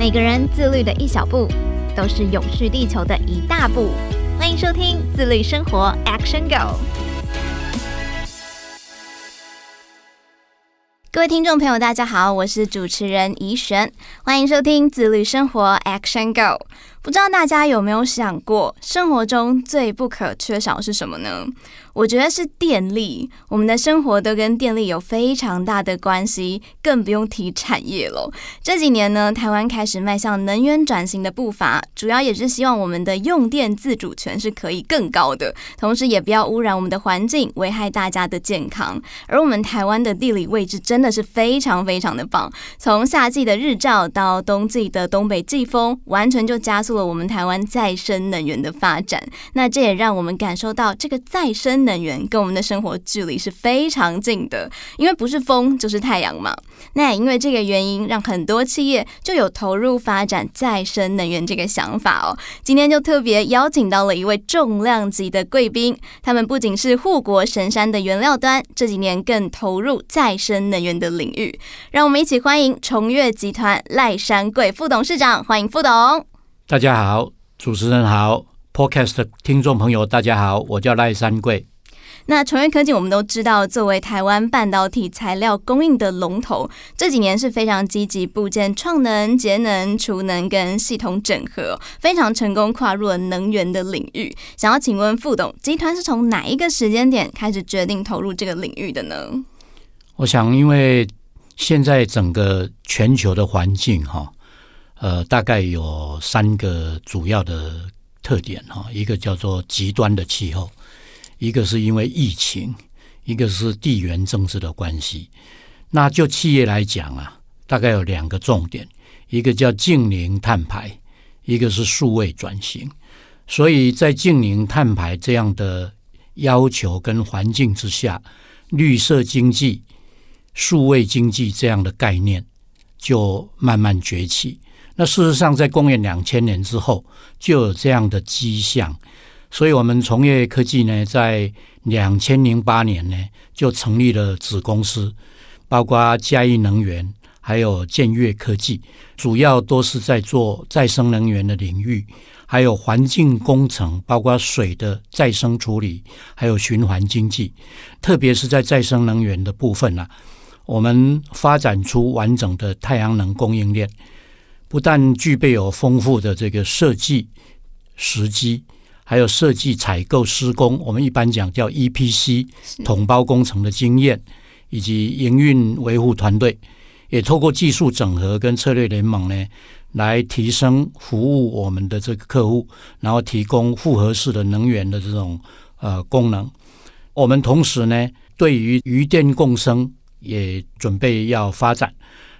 每个人自律的一小步，都是永续地球的一大步。欢迎收听自律生活 Action Go。各位听众朋友，大家好，我是主持人怡璇，欢迎收听自律生活 Action Go。不知道大家有没有想过，生活中最不可缺少是什么呢？我觉得是电力，我们的生活都跟电力有非常大的关系，更不用提产业了。这几年呢，台湾开始迈向能源转型的步伐，主要也是希望我们的用电自主权是可以更高的，同时也不要污染我们的环境，危害大家的健康。而我们台湾的地理位置真的是非常非常的棒，从夏季的日照到冬季的东北季风，完全就加速了我们台湾再生能源的发展。那这也让我们感受到这个再生。能源跟我们的生活距离是非常近的，因为不是风就是太阳嘛。那也因为这个原因，让很多企业就有投入发展再生能源这个想法哦。今天就特别邀请到了一位重量级的贵宾，他们不仅是护国神山的原料端，这几年更投入再生能源的领域。让我们一起欢迎崇越集团赖山贵副董事长，欢迎副董。大家好，主持人好，Podcast 的听众朋友大家好，我叫赖三贵。那崇越科技，我们都知道，作为台湾半导体材料供应的龙头，这几年是非常积极部件创能、节能、储能跟系统整合，非常成功跨入了能源的领域。想要请问副董，集团是从哪一个时间点开始决定投入这个领域的呢？我想，因为现在整个全球的环境哈，呃，大概有三个主要的特点哈，一个叫做极端的气候。一个是因为疫情，一个是地缘政治的关系。那就企业来讲啊，大概有两个重点，一个叫净零碳排，一个是数位转型。所以在净零碳排这样的要求跟环境之下，绿色经济、数位经济这样的概念就慢慢崛起。那事实上，在公元两千年之后，就有这样的迹象。所以，我们从业科技呢，在两千零八年呢，就成立了子公司，包括嘉义能源，还有建越科技，主要都是在做再生能源的领域，还有环境工程，包括水的再生处理，还有循环经济。特别是在再生能源的部分啊，我们发展出完整的太阳能供应链，不但具备有丰富的这个设计时机。还有设计、采购、施工，我们一般讲叫 EPC 统包工程的经验，以及营运维护团队，也透过技术整合跟策略联盟呢，来提升服务我们的这个客户，然后提供复合式的能源的这种呃功能。我们同时呢，对于渔电共生也准备要发展。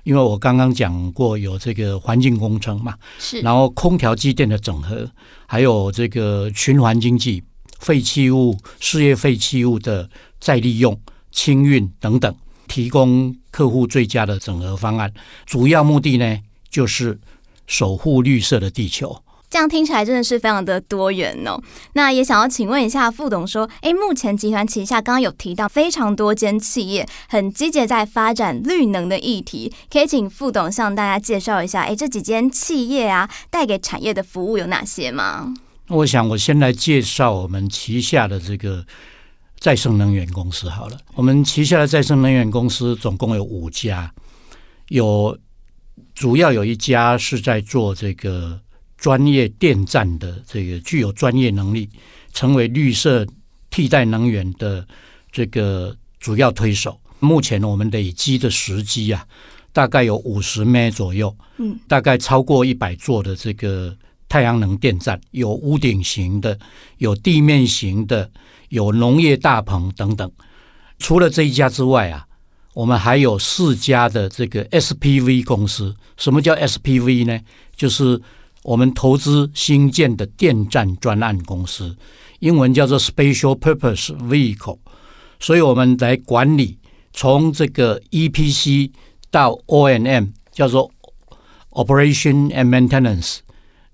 因为我刚刚讲过有这个环境工程嘛，是，然后空调机电的整合，还有这个循环经济、废弃物、事业废弃物的再利用、清运等等，提供客户最佳的整合方案。主要目的呢，就是守护绿色的地球。这样听起来真的是非常的多元哦。那也想要请问一下副董说，诶，目前集团旗下刚刚有提到非常多间企业很积极在发展绿能的议题，可以请副董向大家介绍一下，诶，这几间企业啊带给产业的服务有哪些吗？我想我先来介绍我们旗下的这个再生能源公司好了。我们旗下的再生能源公司总共有五家，有主要有一家是在做这个。专业电站的这个具有专业能力，成为绿色替代能源的这个主要推手。目前我们累积的时机啊，大概有五十枚左右，嗯，大概超过一百座的这个太阳能电站，有屋顶型的，有地面型的，有农业大棚等等。除了这一家之外啊，我们还有四家的这个 SPV 公司。什么叫 SPV 呢？就是我们投资新建的电站专案公司，英文叫做 Special Purpose Vehicle，所以我们来管理从这个 EPC 到 O&M，叫做 Operation and Maintenance，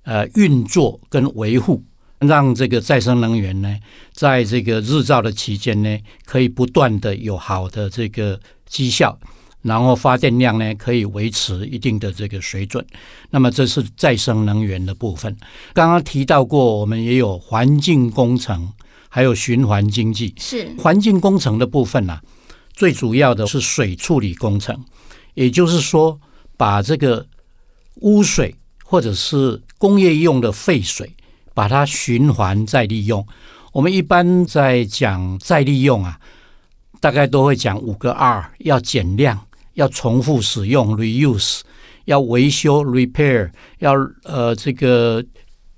呃，运作跟维护，让这个再生能源呢，在这个日照的期间呢，可以不断的有好的这个绩效，然后发电量呢可以维持一定的这个水准。那么这是再生能源的部分。刚刚提到过，我们也有环境工程，还有循环经济。是环境工程的部分啊，最主要的是水处理工程，也就是说，把这个污水或者是工业用的废水，把它循环再利用。我们一般在讲再利用啊，大概都会讲五个二要减量，要重复使用 （reuse），要维修 （repair），要呃这个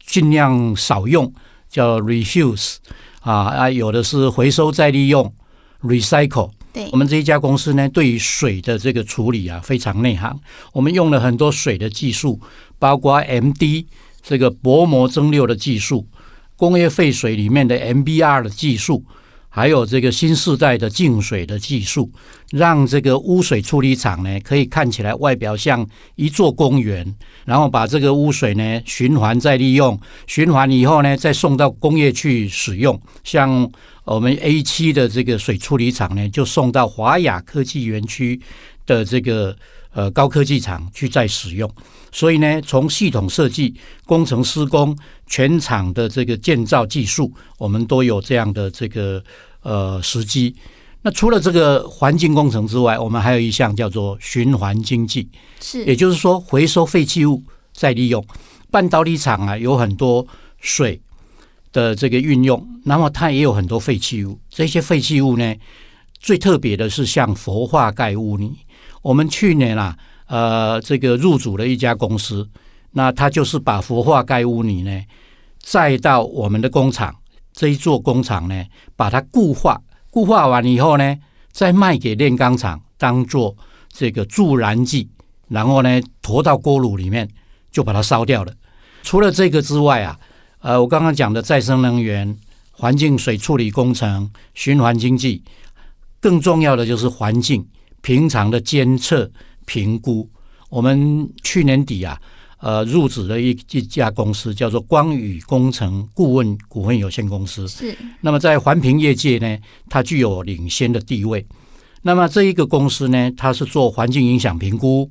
尽量少用，叫 refuse 啊啊，有的是回收再利用 （recycle）。对，我们这一家公司呢，对于水的这个处理啊，非常内行。我们用了很多水的技术，包括 MD 这个薄膜蒸馏的技术。工业废水里面的 MBR 的技术，还有这个新世代的净水的技术，让这个污水处理厂呢，可以看起来外表像一座公园，然后把这个污水呢循环再利用，循环以后呢再送到工业去使用。像我们 A 七的这个水处理厂呢，就送到华亚科技园区的这个。呃，高科技厂去再使用，所以呢，从系统设计、工程施工、全厂的这个建造技术，我们都有这样的这个呃时机。那除了这个环境工程之外，我们还有一项叫做循环经济，是，也就是说回收废弃物再利用。半导体厂啊，有很多水的这个运用，那么它也有很多废弃物。这些废弃物呢，最特别的是像氟化钙污泥。我们去年啊，呃，这个入主了一家公司，那他就是把氟化钙污泥呢，载到我们的工厂，这一座工厂呢，把它固化，固化完以后呢，再卖给炼钢厂，当做这个助燃剂，然后呢，驮到锅炉里面，就把它烧掉了。除了这个之外啊，呃，我刚刚讲的再生能源、环境水处理工程、循环经济，更重要的就是环境。平常的监测评估，我们去年底啊，呃，入职了一一家公司，叫做光宇工程顾问股份有限公司。是。那么在环评业界呢，它具有领先的地位。那么这一个公司呢，它是做环境影响评估，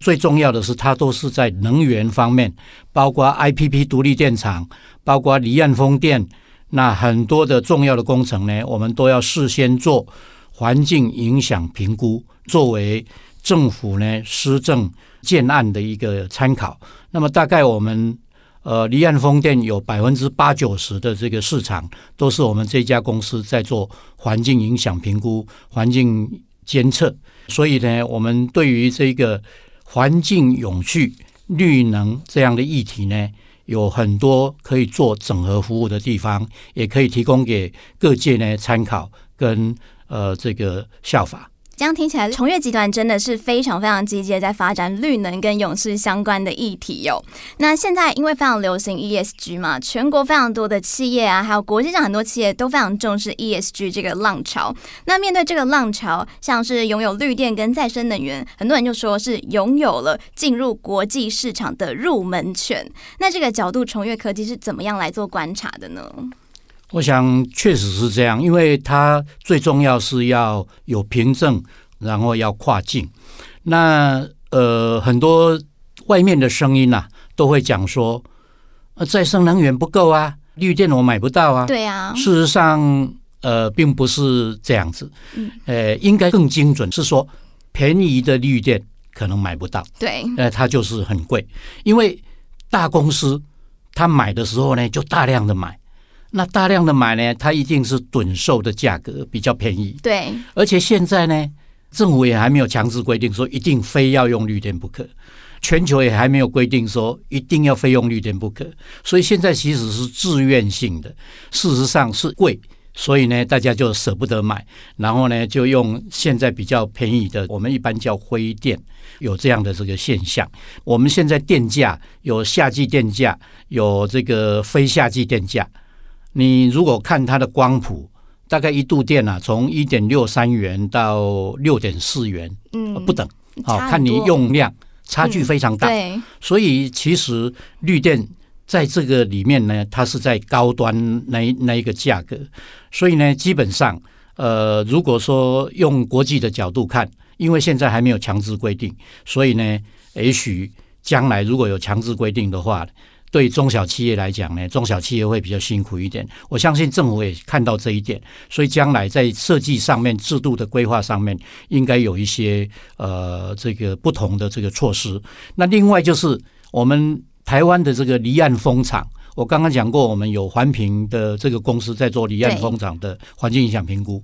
最重要的是它都是在能源方面，包括 IPP 独立电厂，包括离岸风电，那很多的重要的工程呢，我们都要事先做。环境影响评估作为政府呢施政建案的一个参考。那么大概我们呃离岸风电有百分之八九十的这个市场都是我们这家公司在做环境影响评估、环境监测。所以呢，我们对于这个环境永续、绿能这样的议题呢，有很多可以做整合服务的地方，也可以提供给各界呢参考跟。呃，这个效法，这样听起来，崇越集团真的是非常非常积极在发展绿能跟永续相关的议题哟、那现在因为非常流行 ESG 嘛，全国非常多的企业啊，还有国际上很多企业都非常重视 ESG 这个浪潮。那面对这个浪潮，像是拥有绿电跟再生能源，很多人就说是拥有了进入国际市场的入门权。那这个角度，崇越科技是怎么样来做观察的呢？我想确实是这样，因为它最重要是要有凭证，然后要跨境。那呃，很多外面的声音呐、啊，都会讲说，呃，再生能源不够啊，绿电我买不到啊。对啊。事实上，呃，并不是这样子。嗯。呃，应该更精准是说，便宜的绿电可能买不到。对。呃，它就是很贵，因为大公司它买的时候呢，就大量的买。那大量的买呢，它一定是趸售的价格比较便宜。对，而且现在呢，政府也还没有强制规定说一定非要用绿电不可，全球也还没有规定说一定要非用绿电不可，所以现在其实是自愿性的。事实上是贵，所以呢，大家就舍不得买，然后呢，就用现在比较便宜的，我们一般叫灰电，有这样的这个现象。我们现在电价有夏季电价，有这个非夏季电价。你如果看它的光谱，大概一度电啊，从一点六三元到六点四元，嗯，不等，好看你用量差距非常大，对，所以其实绿电在这个里面呢，它是在高端那那一个价格，所以呢，基本上，呃，如果说用国际的角度看，因为现在还没有强制规定，所以呢，也许将来如果有强制规定的话，对中小企业来讲呢，中小企业会比较辛苦一点。我相信政府也看到这一点，所以将来在设计上面、制度的规划上面，应该有一些呃这个不同的这个措施。那另外就是我们台湾的这个离岸风场，我刚刚讲过，我们有环评的这个公司在做离岸风场的环境影响评估。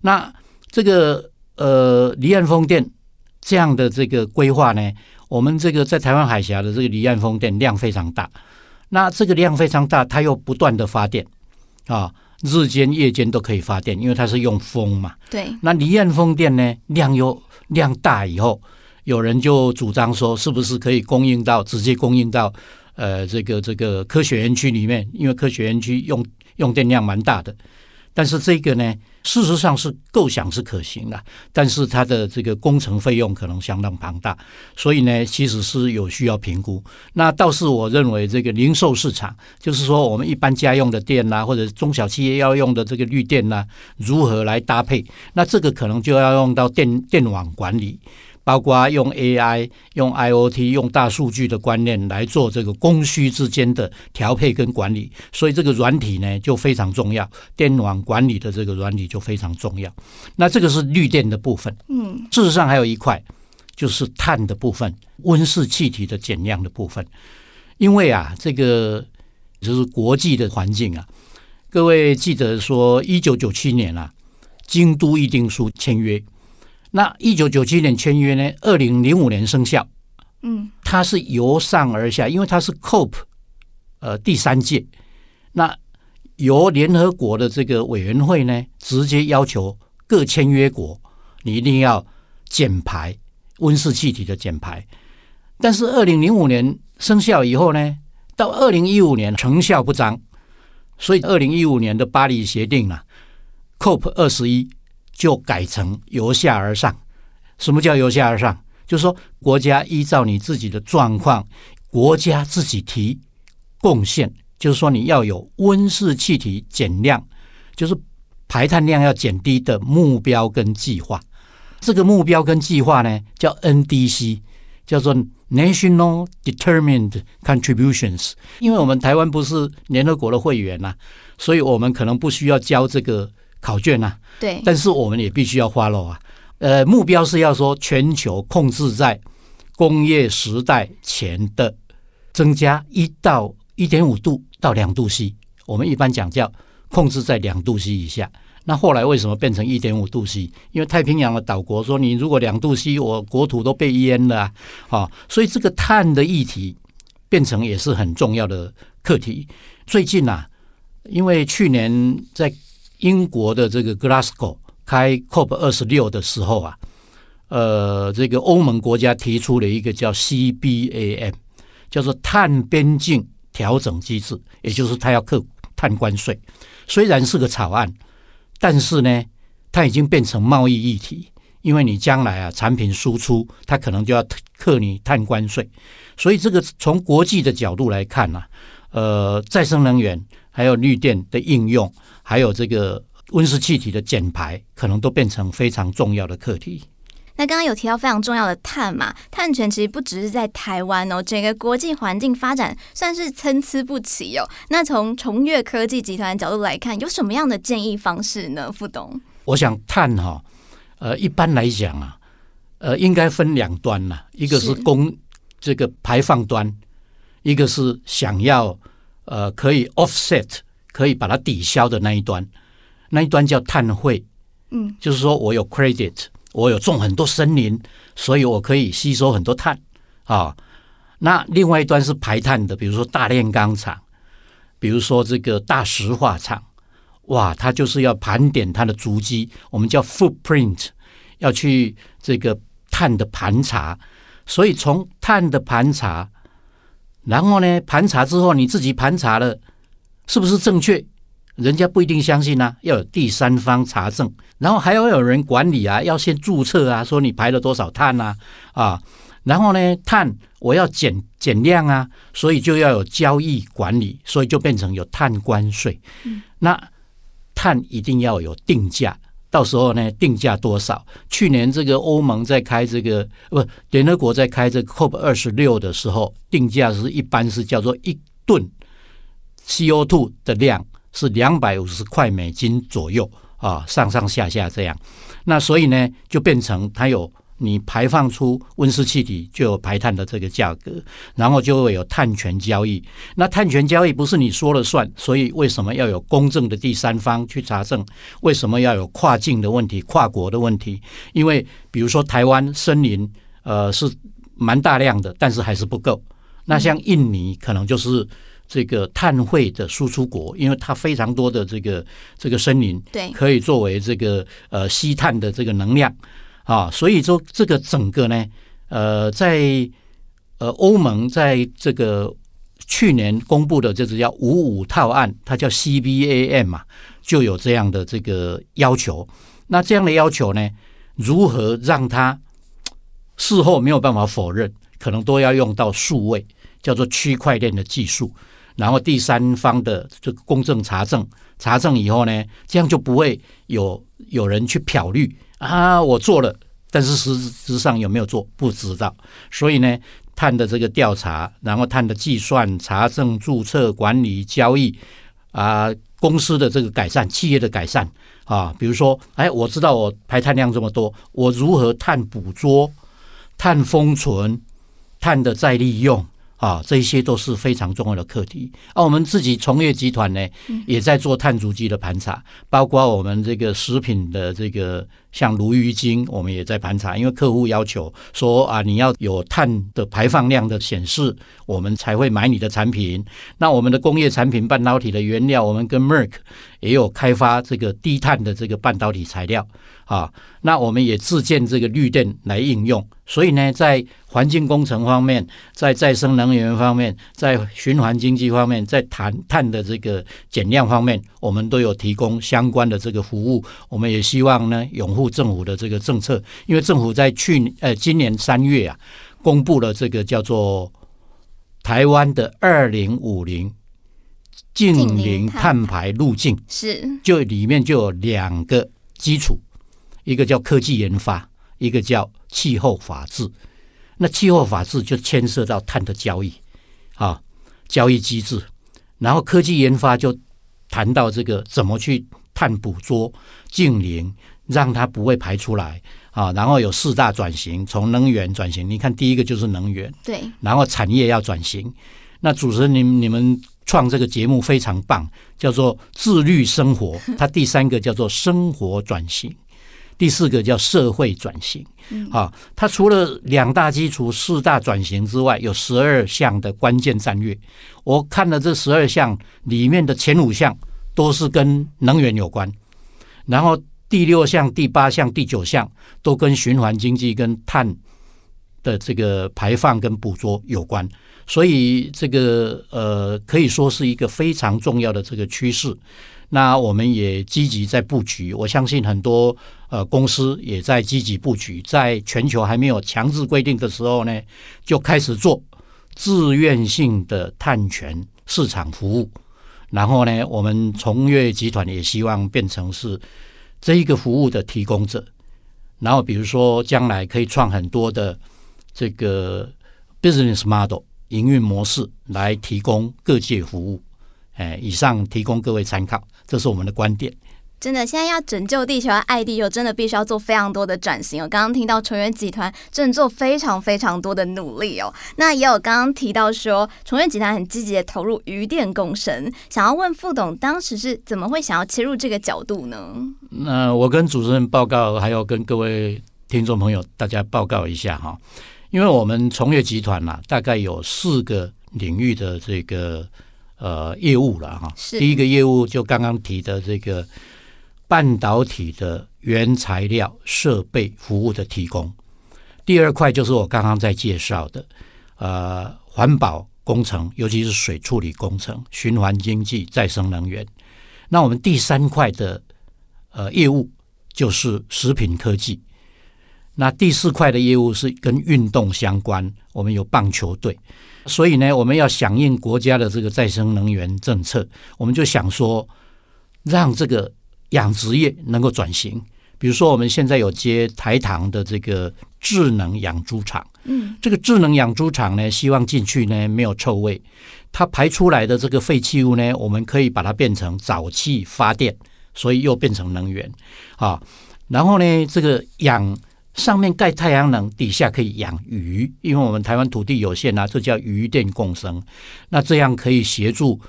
那这个呃离岸风电这样的这个规划呢，我们这个在台湾海峡的这个离岸风电量非常大，那这个量非常大，它又不断的发电啊，日间夜间都可以发电，因为它是用风嘛。对。那离岸风电呢，量又量大以后，有人就主张说，是不是可以供应到直接供应到呃这个这个科学园区里面？因为科学园区用用电量蛮大的。但是这个呢，事实上是构想是可行的，但是它的这个工程费用可能相当庞大，所以呢，其实是有需要评估。那倒是我认为，这个零售市场，就是说我们一般家用的电呐，或者中小企业要用的这个绿电呐，如何来搭配？那这个可能就要用到电电网管理。包括用 AI、用 IoT、用大数据的观念来做这个供需之间的调配跟管理，所以这个软体呢就非常重要，电网管理的这个软体就非常重要。那这个是绿电的部分，嗯，事实上还有一块就是碳的部分，温室气体的减量的部分。因为啊，这个就是国际的环境啊，各位记得说，一九九七年啊，京都议定书签约。那一九九七年签约呢，二零零五年生效。嗯，它是由上而下，因为它是 COP 呃第三届，那由联合国的这个委员会呢，直接要求各签约国，你一定要减排温室气体的减排。但是二零零五年生效以后呢，到二零一五年成效不彰，所以二零一五年的巴黎协定啊，COP 二十一。就改成由下而上。什么叫由下而上？就是说，国家依照你自己的状况，国家自己提贡献。就是说，你要有温室气体减量，就是排碳量要减低的目标跟计划。这个目标跟计划呢，叫 NDC，叫做 National Determined Contributions。因为我们台湾不是联合国的会员呐，所以我们可能不需要交这个。考卷呐，对，但是我们也必须要 follow 啊。呃，目标是要说全球控制在工业时代前的增加一到一点五度到两度 C，我们一般讲叫控制在两度 C 以下。那后来为什么变成一点五度 C？因为太平洋的岛国说，你如果两度 C，我国土都被淹了啊。所以这个碳的议题变成也是很重要的课题。最近呐、啊，因为去年在英国的这个 Glasgow 开 COP 二十六的时候啊，呃，这个欧盟国家提出了一个叫 CBAM，叫做碳边境调整机制，也就是它要扣碳关税。虽然是个草案，但是呢，它已经变成贸易议题，因为你将来啊，产品输出它可能就要克你碳关税。所以这个从国际的角度来看呢、啊，呃，再生能源还有绿电的应用。还有这个温室气体的减排，可能都变成非常重要的课题。那刚刚有提到非常重要的碳嘛，碳权其实不只是在台湾哦，整个国际环境发展算是参差不齐哦。那从崇越科技集团的角度来看，有什么样的建议方式呢？傅董，我想碳哈，呃，一般来讲啊，呃，应该分两端呐，一个是供这个排放端，一个是想要呃可以 offset。可以把它抵消的那一端，那一端叫碳汇，嗯，就是说我有 credit，我有种很多森林，所以我可以吸收很多碳啊。那另外一端是排碳的，比如说大炼钢厂，比如说这个大石化厂，哇，它就是要盘点它的足迹，我们叫 footprint，要去这个碳的盘查。所以从碳的盘查，然后呢，盘查之后你自己盘查了。是不是正确？人家不一定相信啊，要有第三方查证，然后还要有人管理啊，要先注册啊，说你排了多少碳啊啊，然后呢，碳我要减减量啊，所以就要有交易管理，所以就变成有碳关税。嗯、那碳一定要有定价，到时候呢定价多少？去年这个欧盟在开这个不，联合国在开这个 COP 二十六的时候，定价是一般是叫做一吨 CO2 的量是两百五十块美金左右啊，上上下下这样。那所以呢，就变成它有。你排放出温室气体，就有排碳的这个价格，然后就会有碳权交易。那碳权交易不是你说了算，所以为什么要有公正的第三方去查证？为什么要有跨境的问题、跨国的问题？因为比如说台湾森林，呃，是蛮大量的，但是还是不够。那像印尼可能就是这个碳汇的输出国，因为它非常多的这个这个森林，对，可以作为这个呃吸碳的这个能量。啊，所以说这个整个呢，呃，在呃欧盟在这个去年公布的这只叫五五套案，它叫 CBAM 嘛，就有这样的这个要求。那这样的要求呢，如何让它事后没有办法否认，可能都要用到数位，叫做区块链的技术，然后第三方的这个公正查证，查证以后呢，这样就不会有有人去漂绿。啊，我做了，但是实质上有没有做不知道。所以呢，碳的这个调查，然后碳的计算、查证、注册、管理、交易啊，公司的这个改善、企业的改善啊，比如说，哎，我知道我排碳量这么多，我如何碳捕捉、碳封存、碳的再利用。啊，这些都是非常重要的课题。而、啊、我们自己从业集团呢，也在做碳足迹的盘查，包括我们这个食品的这个像鲈鱼精，我们也在盘查。因为客户要求说啊，你要有碳的排放量的显示，我们才会买你的产品。那我们的工业产品半导体的原料，我们跟 Merck 也有开发这个低碳的这个半导体材料。啊，那我们也自建这个绿电来应用，所以呢，在环境工程方面，在再生能源方面，在循环经济方面，在谈碳的这个减量方面，我们都有提供相关的这个服务。我们也希望呢，拥护政府的这个政策，因为政府在去年呃今年三月啊，公布了这个叫做台湾的二零五零净零碳排路径，是就里面就有两个基础。一个叫科技研发，一个叫气候法治。那气候法治就牵涉到碳的交易啊，交易机制。然后科技研发就谈到这个怎么去碳捕捉、净零，让它不会排出来啊。然后有四大转型，从能源转型。你看，第一个就是能源，对。然后产业要转型。那主持人，你你们创这个节目非常棒，叫做自律生活。它第三个叫做生活转型。第四个叫社会转型，啊，它除了两大基础、四大转型之外，有十二项的关键战略。我看了这十二项里面的前五项都是跟能源有关，然后第六项、第八项、第九项都跟循环经济、跟碳的这个排放跟捕捉有关。所以这个呃，可以说是一个非常重要的这个趋势。那我们也积极在布局，我相信很多呃公司也在积极布局，在全球还没有强制规定的时候呢，就开始做自愿性的碳权市场服务。然后呢，我们崇越集团也希望变成是这一个服务的提供者。然后比如说将来可以创很多的这个 business model 营运模式来提供各界服务。哎，以上提供各位参考。这是我们的观点。真的，现在要拯救地球、要爱地球，真的必须要做非常多的转型。我刚刚听到崇越集团正做非常非常多的努力哦。那也有刚刚提到说，崇越集团很积极的投入渔电共生。想要问副董，当时是怎么会想要切入这个角度呢？那我跟主持人报告，还有跟各位听众朋友大家报告一下哈。因为我们崇越集团呐，大概有四个领域的这个。呃，业务了哈。第一个业务就刚刚提的这个半导体的原材料、设备、服务的提供。第二块就是我刚刚在介绍的呃环保工程，尤其是水处理工程、循环经济、再生能源。那我们第三块的呃业务就是食品科技。那第四块的业务是跟运动相关，我们有棒球队。所以呢，我们要响应国家的这个再生能源政策，我们就想说，让这个养殖业能够转型，比如说我们现在有接台糖的这个智能养猪场，嗯，这个智能养猪场呢，希望进去呢没有臭味，它排出来的这个废弃物呢，我们可以把它变成沼气发电，所以又变成能源啊。然后呢，这个养上面盖太阳能，底下可以养鱼，因为我们台湾土地有限啊，这叫鱼电共生。那这样可以协助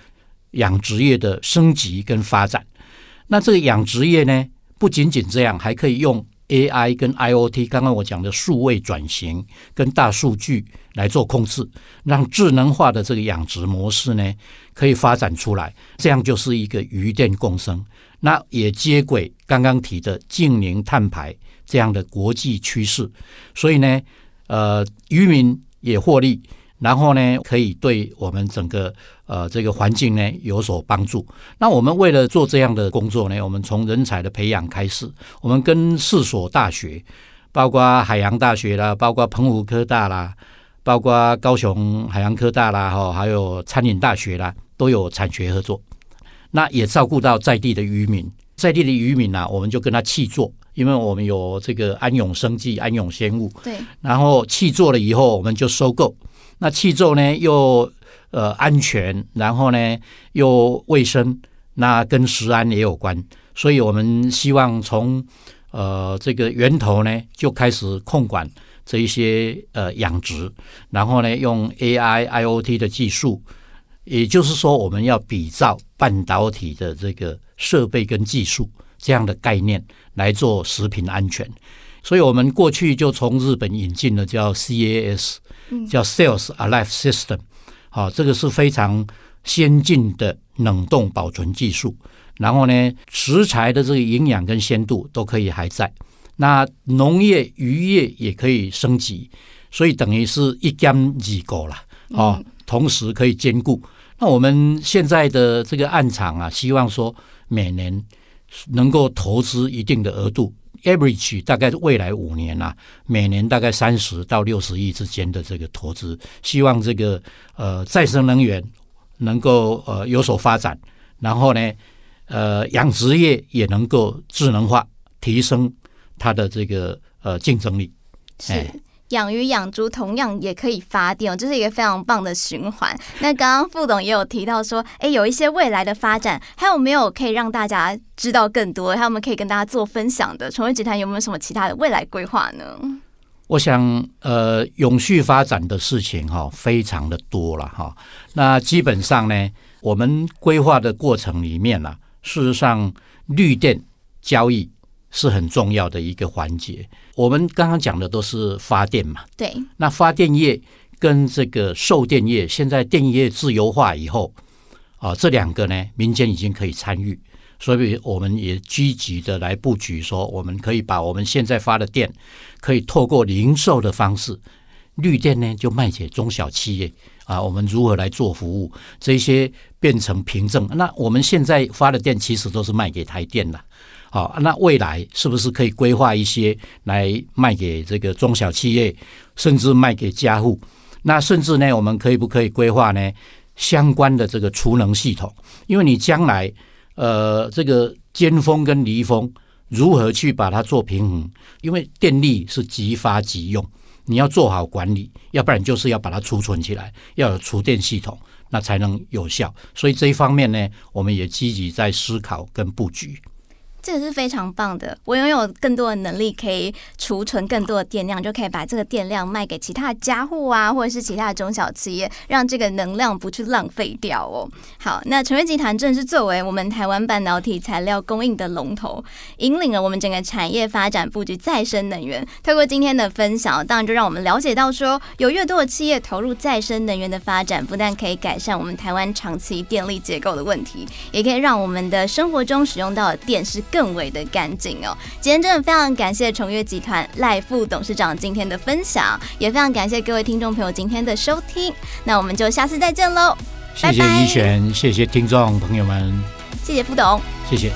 养殖业的升级跟发展。那这个养殖业呢，不仅仅这样，还可以用 AI 跟 IoT，刚刚我讲的数位转型跟大数据来做控制，让智能化的这个养殖模式呢，可以发展出来。这样就是一个鱼电共生。那也接轨刚刚提的净零碳排这样的国际趋势，所以呢，呃，渔民也获利，然后呢，可以对我们整个呃这个环境呢有所帮助。那我们为了做这样的工作呢，我们从人才的培养开始，我们跟四所大学，包括海洋大学啦，包括澎湖科大啦，包括高雄海洋科大啦，哈，还有餐饮大学啦，都有产学合作。那也照顾到在地的渔民，在地的渔民呢、啊，我们就跟他契作，因为我们有这个安永生计、安永鲜物，对。然后契作了以后，我们就收购。那契作呢，又呃安全，然后呢又卫生，那跟食安也有关，所以我们希望从呃这个源头呢就开始控管这一些呃养殖，然后呢用 AI、IoT 的技术。也就是说，我们要比照半导体的这个设备跟技术这样的概念来做食品安全，所以我们过去就从日本引进了叫 CAS，叫 Sales Alive System，好，这个是非常先进的冷冻保存技术。然后呢，食材的这个营养跟鲜度都可以还在，那农业渔业也可以升级，所以等于是一兼二顾了，哦，同时可以兼顾。那我们现在的这个案场啊，希望说每年能够投资一定的额度，average 大概未来五年啊，每年大概三十到六十亿之间的这个投资，希望这个呃再生能源能够呃有所发展，然后呢呃养殖业也能够智能化，提升它的这个呃竞争力，是。养鱼养猪同样也可以发电，这是一个非常棒的循环。那刚刚副董也有提到说，哎，有一些未来的发展，还有没有可以让大家知道更多？还有没有可以跟大家做分享的？崇越集团有没有什么其他的未来规划呢？我想，呃，永续发展的事情哈，非常的多了哈。那基本上呢，我们规划的过程里面呢，事实上绿电交易。是很重要的一个环节。我们刚刚讲的都是发电嘛，对。那发电业跟这个售电业，现在电业自由化以后，啊，这两个呢，民间已经可以参与，所以我们也积极的来布局，说我们可以把我们现在发的电，可以透过零售的方式，绿电呢就卖给中小企业啊。我们如何来做服务？这些变成凭证。那我们现在发的电其实都是卖给台电的。好，那未来是不是可以规划一些来卖给这个中小企业，甚至卖给家户？那甚至呢，我们可以不可以规划呢相关的这个储能系统？因为你将来呃这个尖峰跟离峰如何去把它做平衡？因为电力是即发即用，你要做好管理，要不然就是要把它储存起来，要有储电系统，那才能有效。所以这一方面呢，我们也积极在思考跟布局。这个是非常棒的。我拥有更多的能力，可以储存更多的电量，就可以把这个电量卖给其他的家户啊，或者是其他的中小企业，让这个能量不去浪费掉哦。好，那崇越集团正是作为我们台湾半导体材料供应的龙头，引领了我们整个产业发展布局再生能源。透过今天的分享，当然就让我们了解到说，有越多的企业投入再生能源的发展，不但可以改善我们台湾长期电力结构的问题，也可以让我们的生活中使用到的电是更更为的干净哦！今天真的非常感谢崇越集团赖副董事长今天的分享，也非常感谢各位听众朋友今天的收听。那我们就下次再见喽！谢谢依璇，谢谢听众朋友们，谢谢副董，谢谢。